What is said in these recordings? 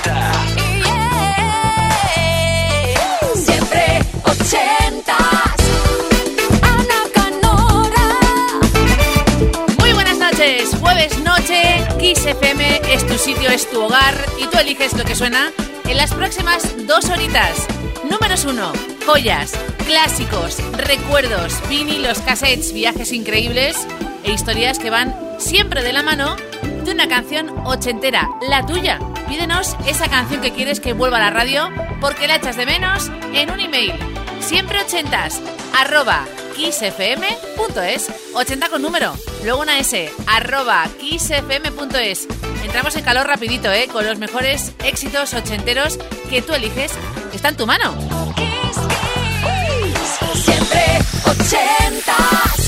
80. Siempre 80. Ana Canora. Muy buenas noches, jueves noche, Kiss FM es tu sitio, es tu hogar y tú eliges lo que suena en las próximas dos horitas. Números uno, joyas, clásicos, recuerdos, vinilos, cassettes, viajes increíbles e historias que van siempre de la mano de una canción ochentera, la tuya. Pídenos esa canción que quieres que vuelva a la radio porque la echas de menos en un email. Siempre ochentas, arroba kissfm.es, 80 con número, luego una S, arroba kissfm.es. Entramos en calor rapidito, ¿eh? Con los mejores éxitos ochenteros que tú eliges. Está en tu mano. Siempre 80.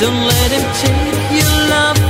Don't let him take your love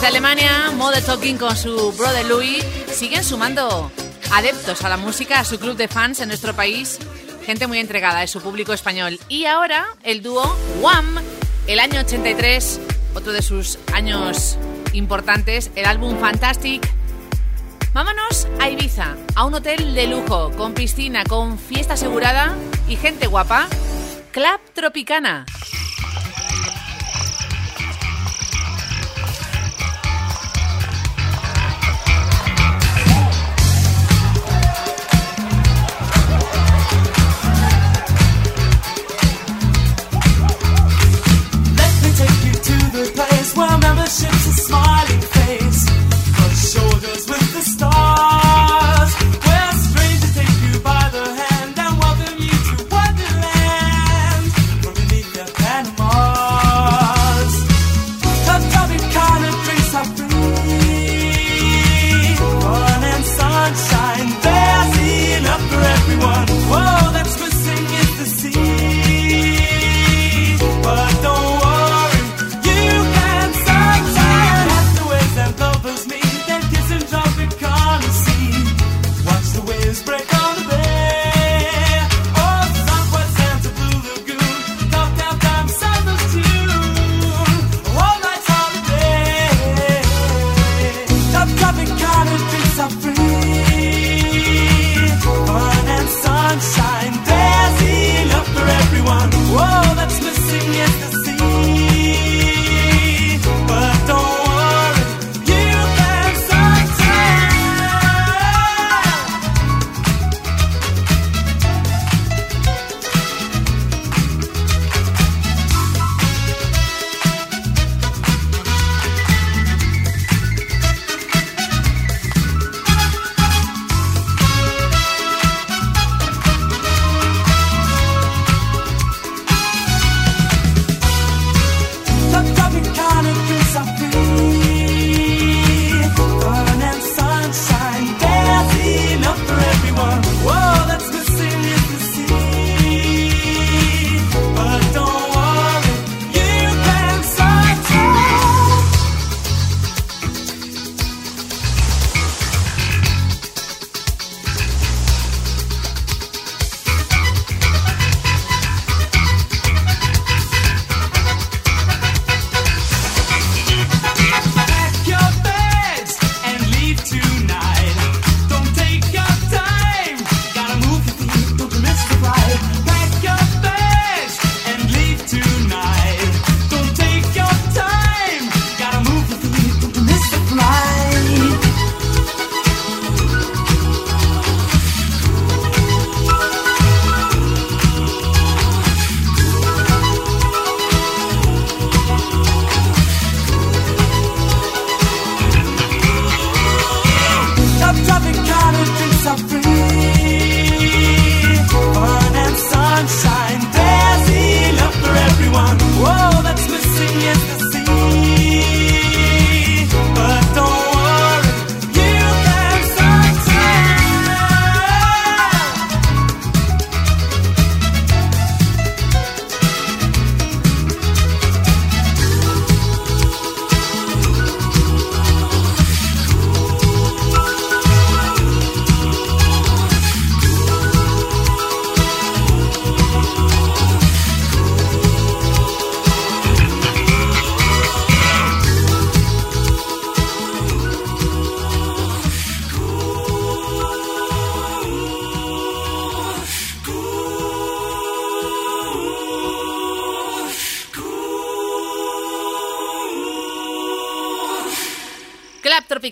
Desde Alemania, Mother Talking con su brother Louis siguen sumando adeptos a la música, a su club de fans en nuestro país. Gente muy entregada, es su público español. Y ahora el dúo Wham, el año 83, otro de sus años importantes, el álbum Fantastic. Vámonos a Ibiza, a un hotel de lujo, con piscina, con fiesta asegurada y gente guapa. Club Tropicana. passion.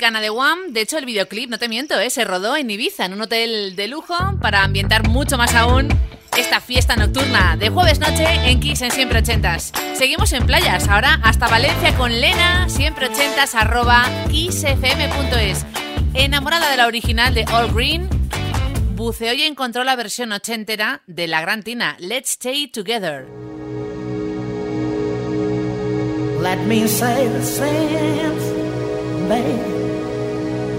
Tropicana de One. De hecho, el videoclip, no te miento, ¿eh? se rodó en Ibiza, en un hotel de lujo, para ambientar mucho más aún esta fiesta nocturna de jueves noche en Kiss en Siempre Ochentas. Seguimos en playas, ahora hasta Valencia con Lena, siempre ochentas arroba kissfm.es. Enamorada de la original de All Green, buceó y encontró la versión ochentera de la gran Tina, Let's Stay Together. Let me say the same, babe.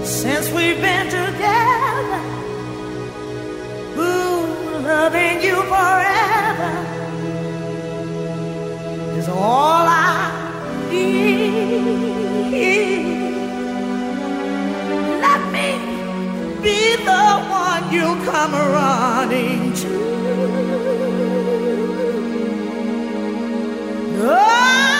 Since we've been together, ooh, loving you forever is all I need. Let me be the one you come running to. I'll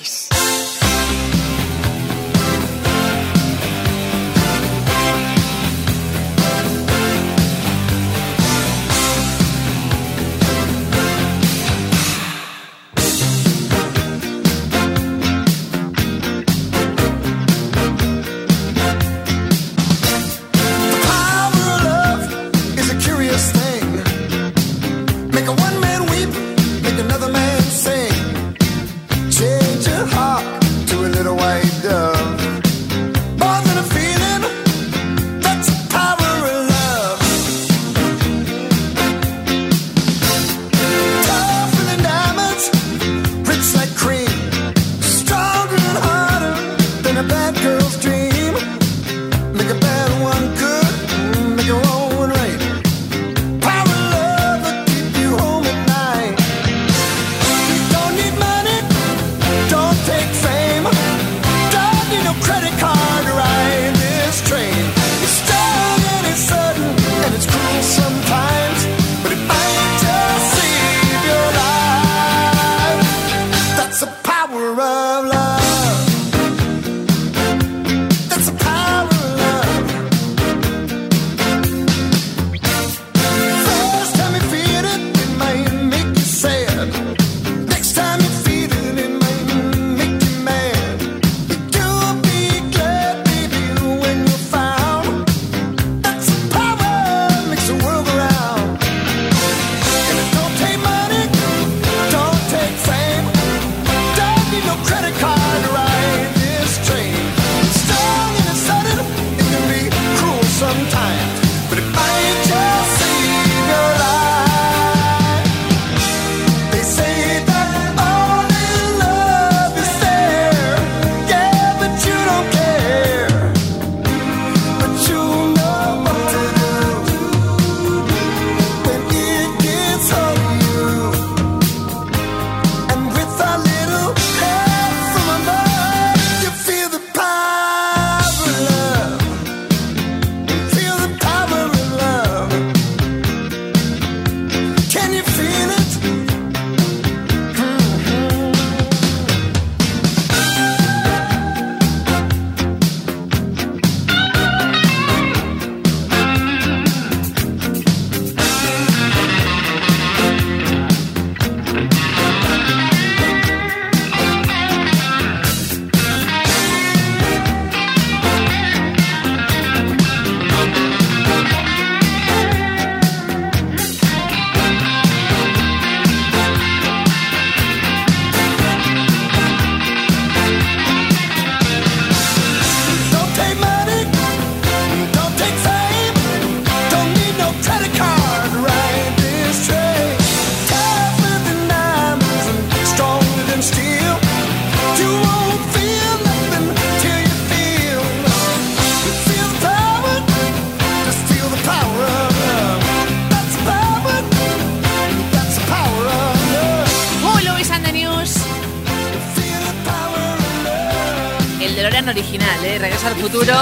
original, ¿eh? Regreso al futuro.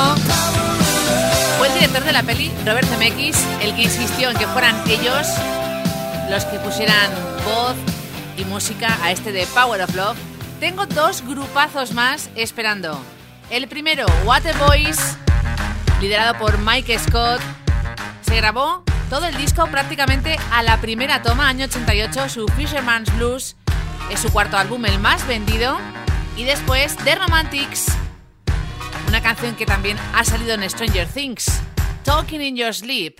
Fue el director de la peli, Robert Zemeckis, el que insistió en que fueran ellos los que pusieran voz y música a este de Power of Love. Tengo dos grupazos más esperando. El primero, What a Voice, liderado por Mike Scott. Se grabó todo el disco prácticamente a la primera toma, año 88, su Fisherman's Blues. Es su cuarto álbum, el más vendido. Y después, The Romantics una canción que también ha salido en Stranger Things, Talking in Your Sleep.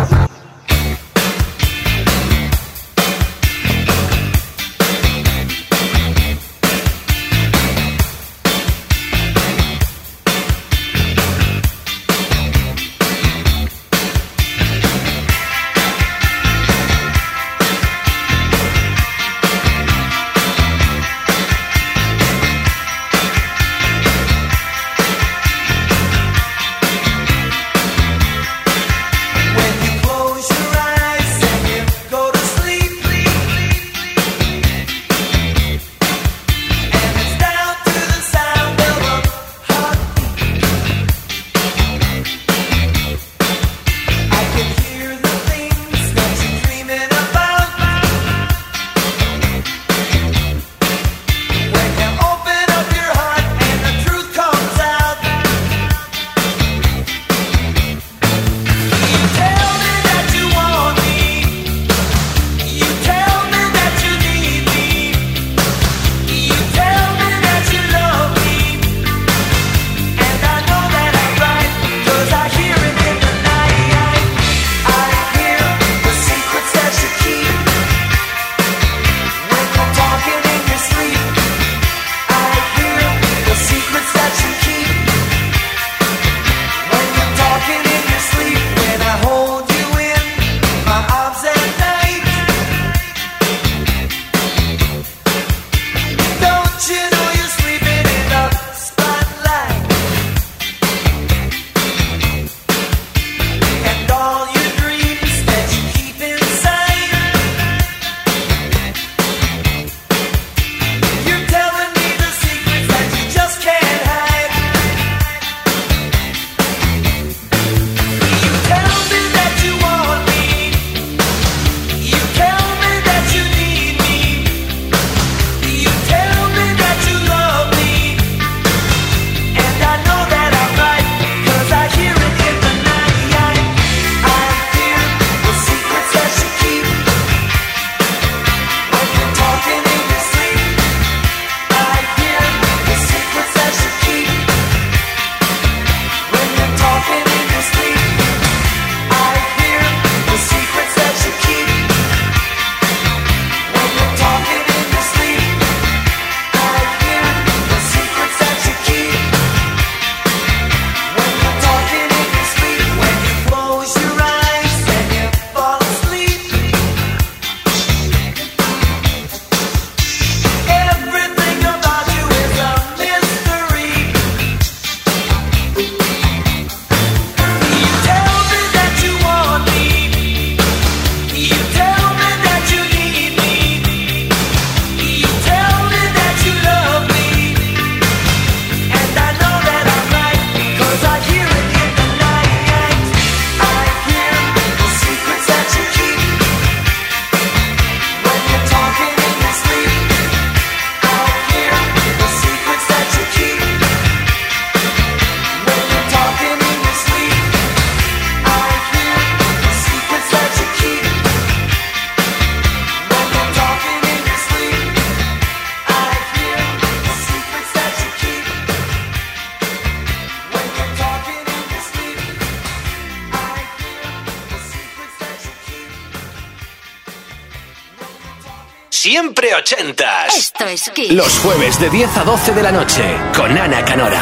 Los jueves de 10 a 12 de la noche con Ana Canora.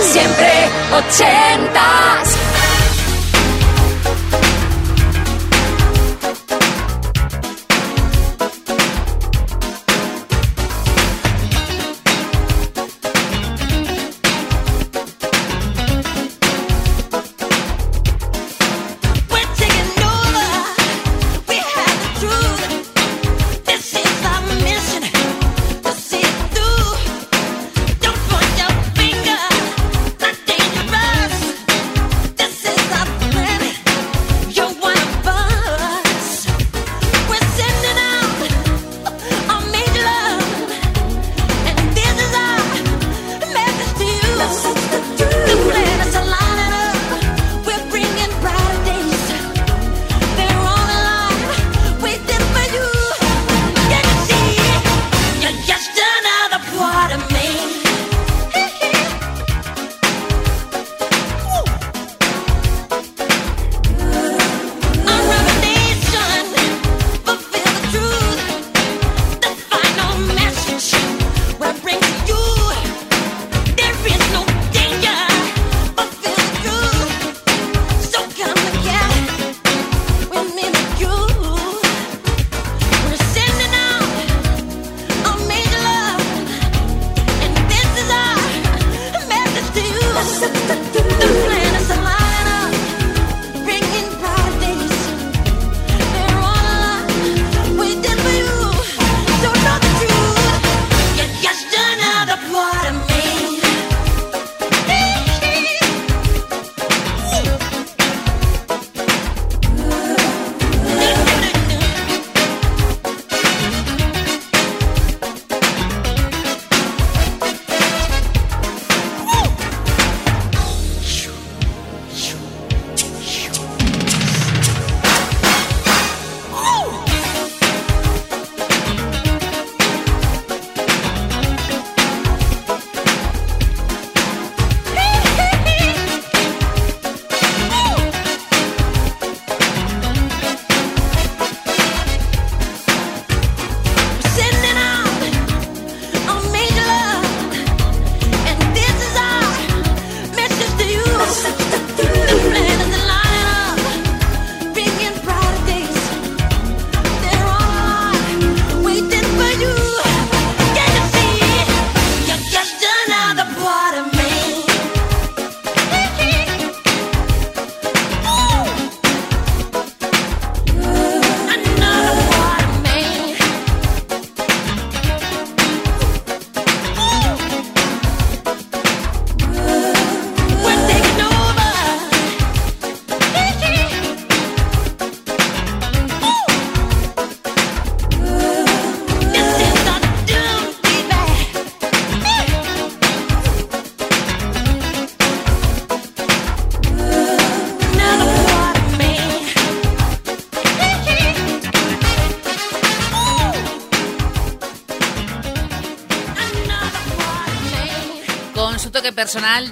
Siempre ochentas.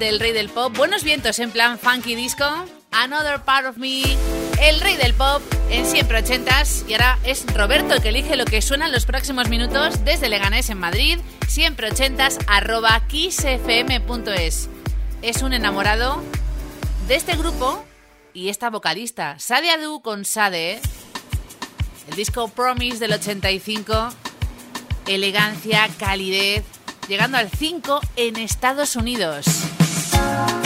Del rey del pop. Buenos vientos en plan funky disco. Another Part of Me, el rey del pop en siempre ochentas. Y ahora es Roberto el que elige lo que suena en los próximos minutos desde Leganés en Madrid, siempre ochentas arroba kissfm.es. Es un enamorado de este grupo y esta vocalista, Sade Adu con Sade. El disco Promise del 85, elegancia, calidez, llegando al 5 en Estados Unidos. Bye.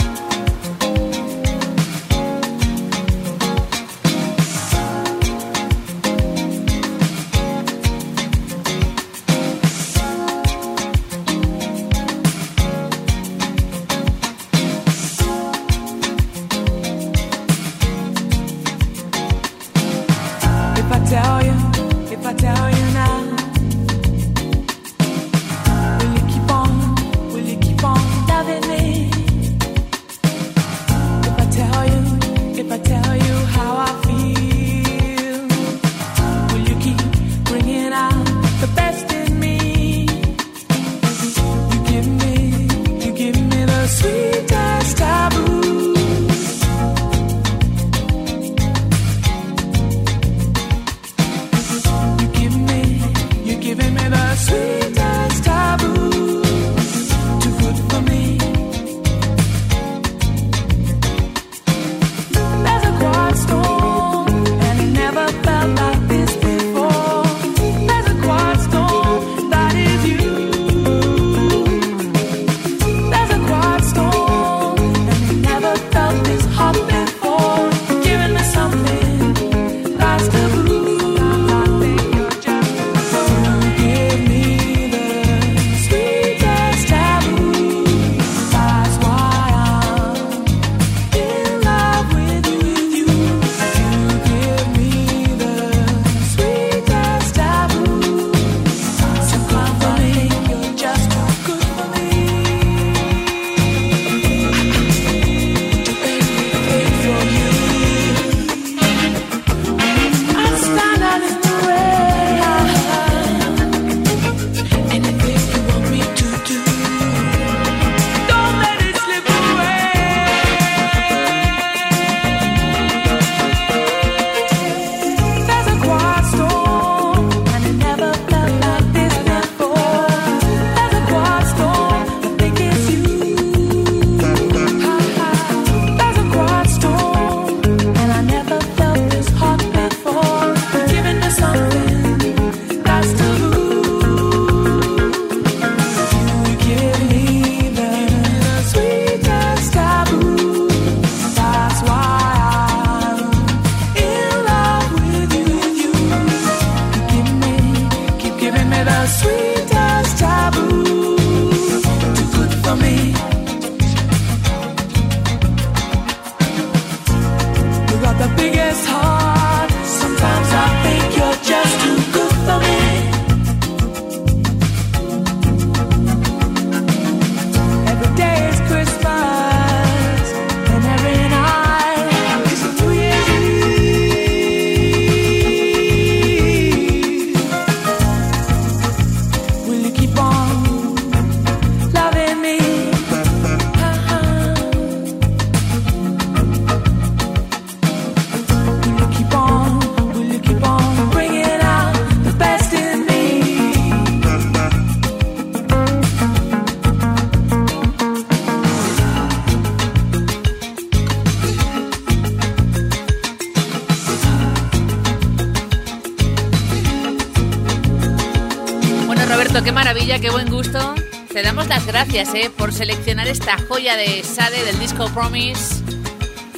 Gracias eh, por seleccionar esta joya de Sade del disco Promise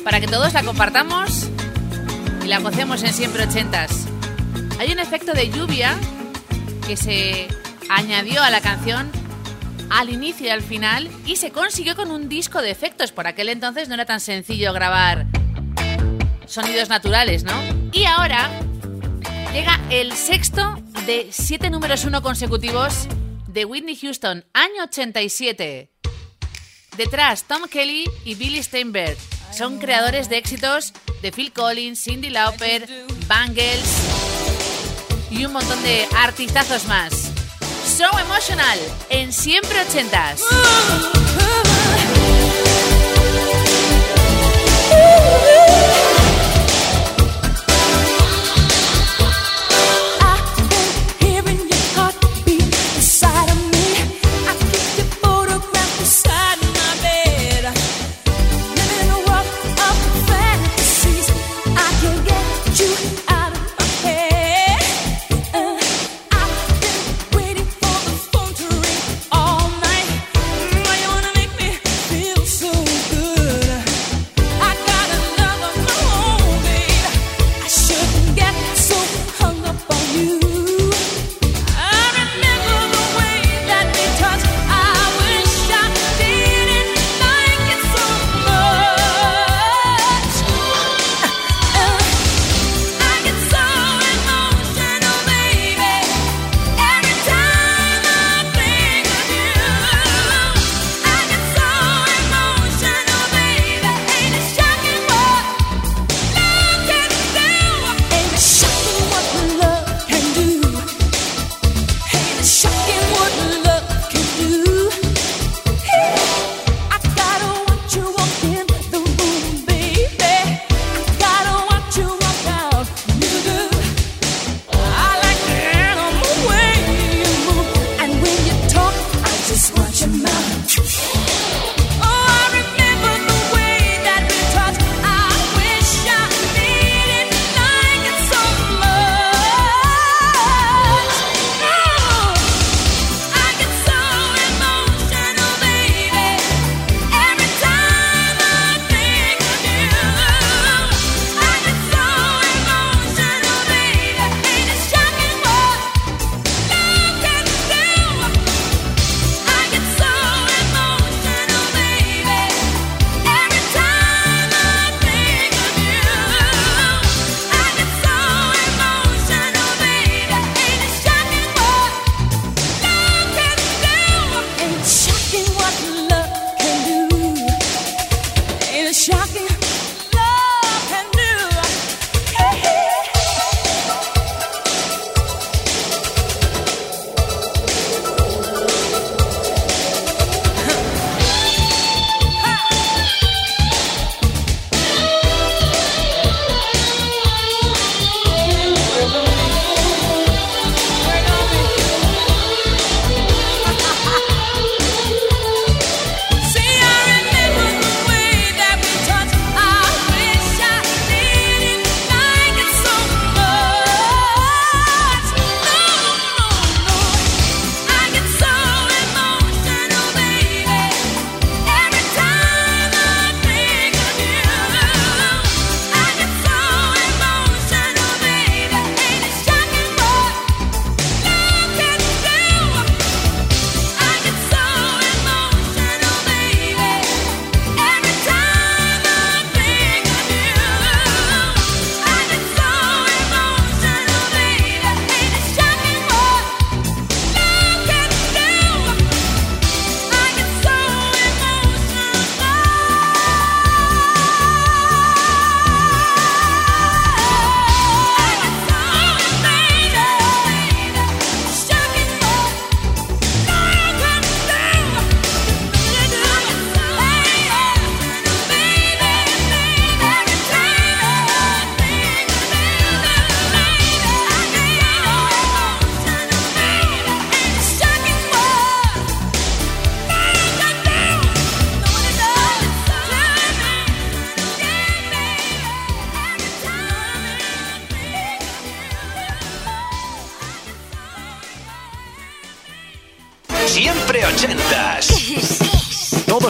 para que todos la compartamos y la gocemos en siempre ochentas. Hay un efecto de lluvia que se añadió a la canción al inicio y al final y se consiguió con un disco de efectos. Por aquel entonces no era tan sencillo grabar sonidos naturales, ¿no? Y ahora llega el sexto de siete números uno consecutivos de Whitney Houston, año 87. Detrás, Tom Kelly y Billy Steinberg. Son creadores de éxitos de Phil Collins, Cindy Lauper, Bangles y un montón de artistazos más. So Emotional en Siempre Ochentas.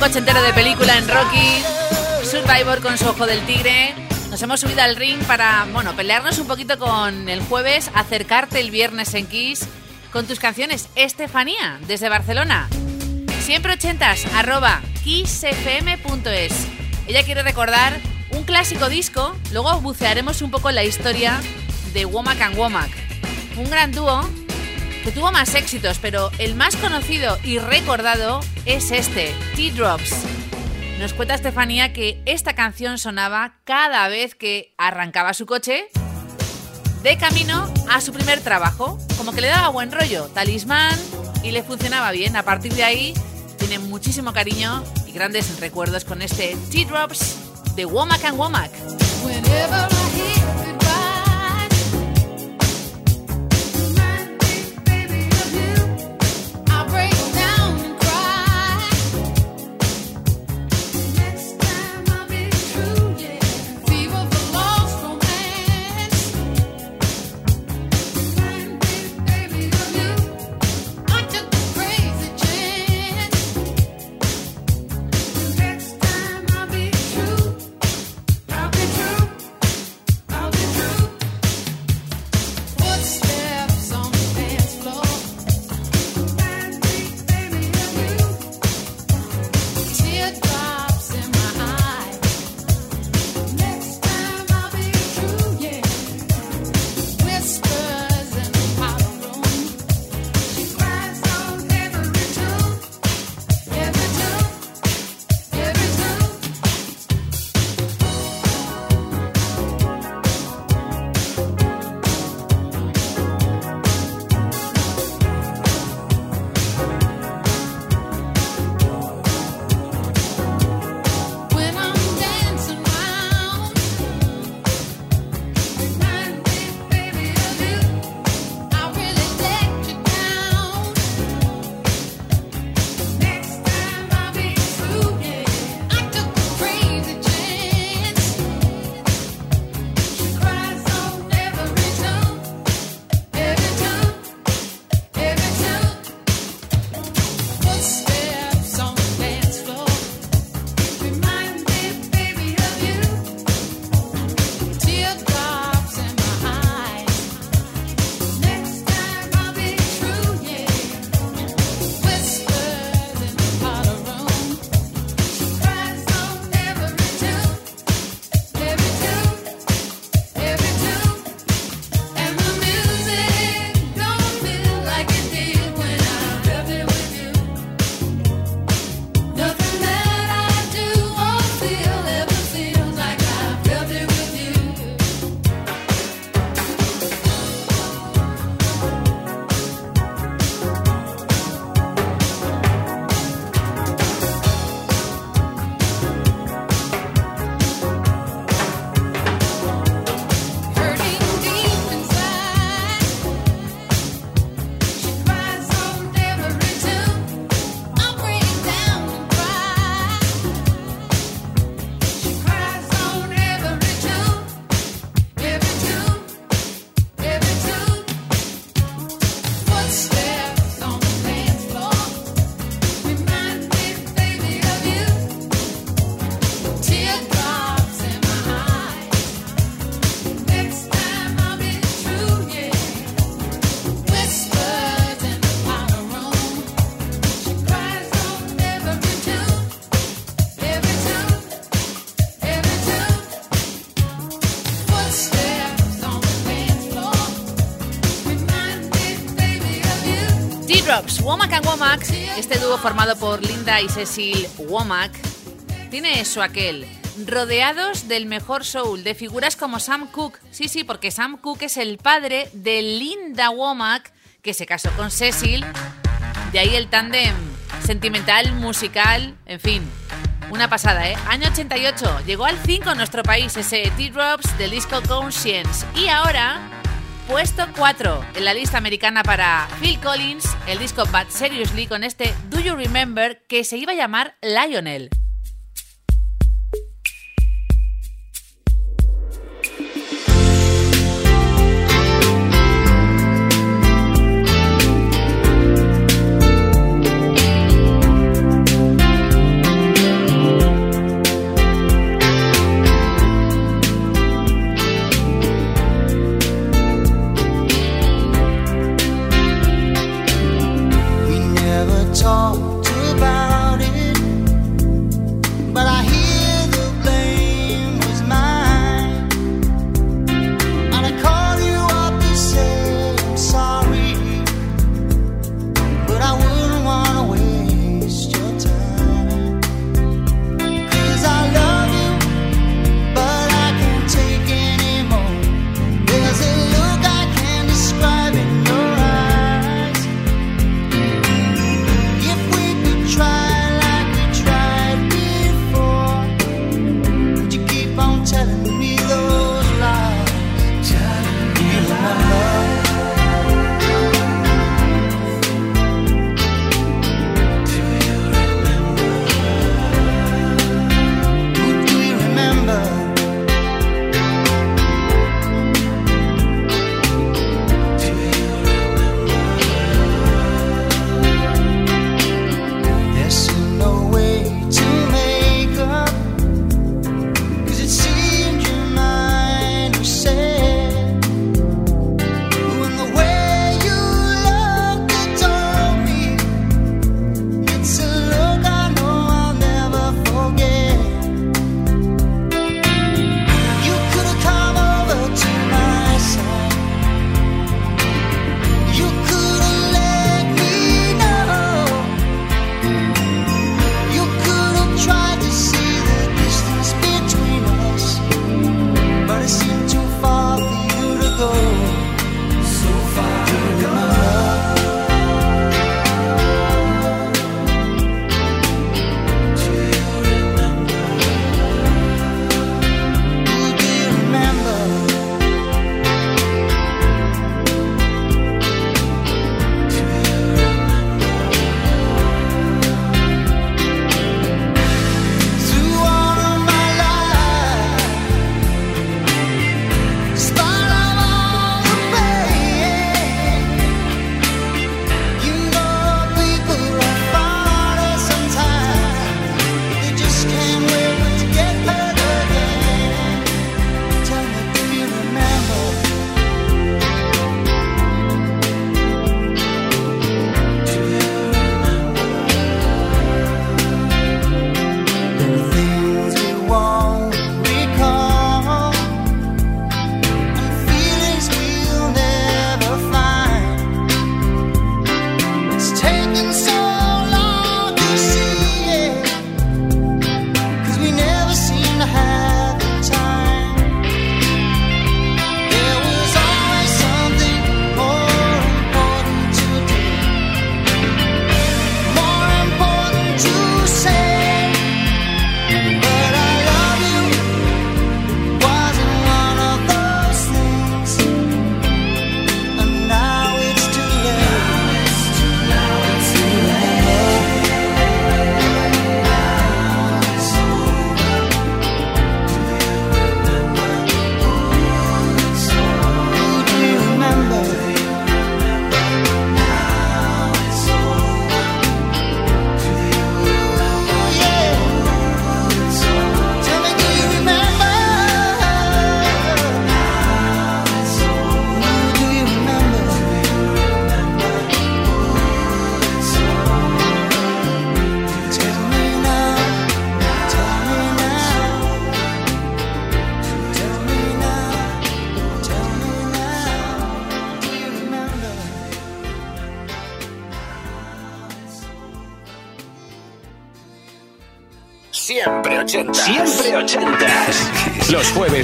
Rock ochentero de película en Rocky, Survivor con su ojo del tigre. Nos hemos subido al ring para, bueno, pelearnos un poquito con el jueves, acercarte el viernes en Kiss con tus canciones. Estefanía, desde Barcelona. Siempre ochentas, arroba kissfm.es. Ella quiere recordar un clásico disco, luego bucearemos un poco en la historia de Womack and Womack. Un gran dúo que tuvo más éxitos, pero el más conocido y recordado es este, Teardrops. Nos cuenta Estefanía que esta canción sonaba cada vez que arrancaba su coche de camino a su primer trabajo. Como que le daba buen rollo, talismán y le funcionaba bien. A partir de ahí tiene muchísimo cariño y grandes recuerdos con este Teardrops de Womack and Womack. Este dúo formado por Linda y Cecil Womack, tiene eso aquel, rodeados del mejor soul, de figuras como Sam Cooke. Sí, sí, porque Sam Cooke es el padre de Linda Womack, que se casó con Cecil. De ahí el tándem sentimental, musical, en fin. Una pasada, ¿eh? Año 88, llegó al 5 en nuestro país ese Teardrops del disco Conscience. Y ahora Puesto 4 en la lista americana para Phil Collins, el disco But Seriously con este Do You Remember que se iba a llamar Lionel.